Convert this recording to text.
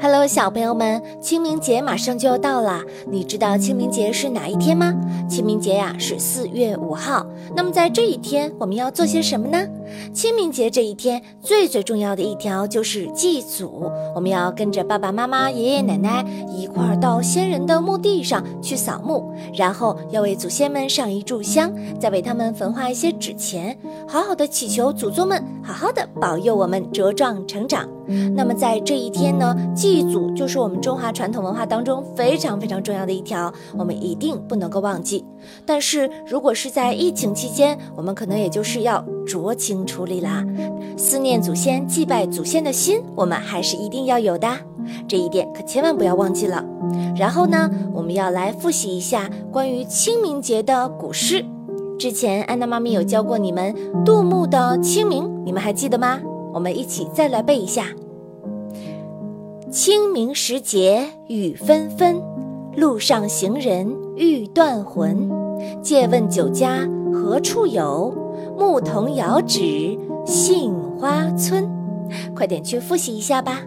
Hello，小朋友们，清明节马上就要到了，你知道清明节是哪一天吗？清明节呀是四月五号。那么在这一天，我们要做些什么呢？清明节这一天最最重要的一条就是祭祖，我们要跟着爸爸妈妈、爷爷奶奶一块儿到先人的墓地上去扫墓，然后要为祖先们上一炷香，再为他们焚化一些纸钱，好好的祈求祖宗们好好的保佑我们茁壮成长。那么在这一天呢，祭祖就是我们中华传统文化当中非常非常重要的一条，我们一定不能够忘记。但是如果是在疫情期间，我们可能也就是要酌情处理啦。思念祖先、祭拜祖先的心，我们还是一定要有的，这一点可千万不要忘记了。然后呢，我们要来复习一下关于清明节的古诗。之前安娜妈咪有教过你们杜牧的《清明》，你们还记得吗？我们一起再来背一下：清明时节雨纷纷，路上行人欲断魂。借问酒家何处有？牧童遥指杏花村。快点去复习一下吧。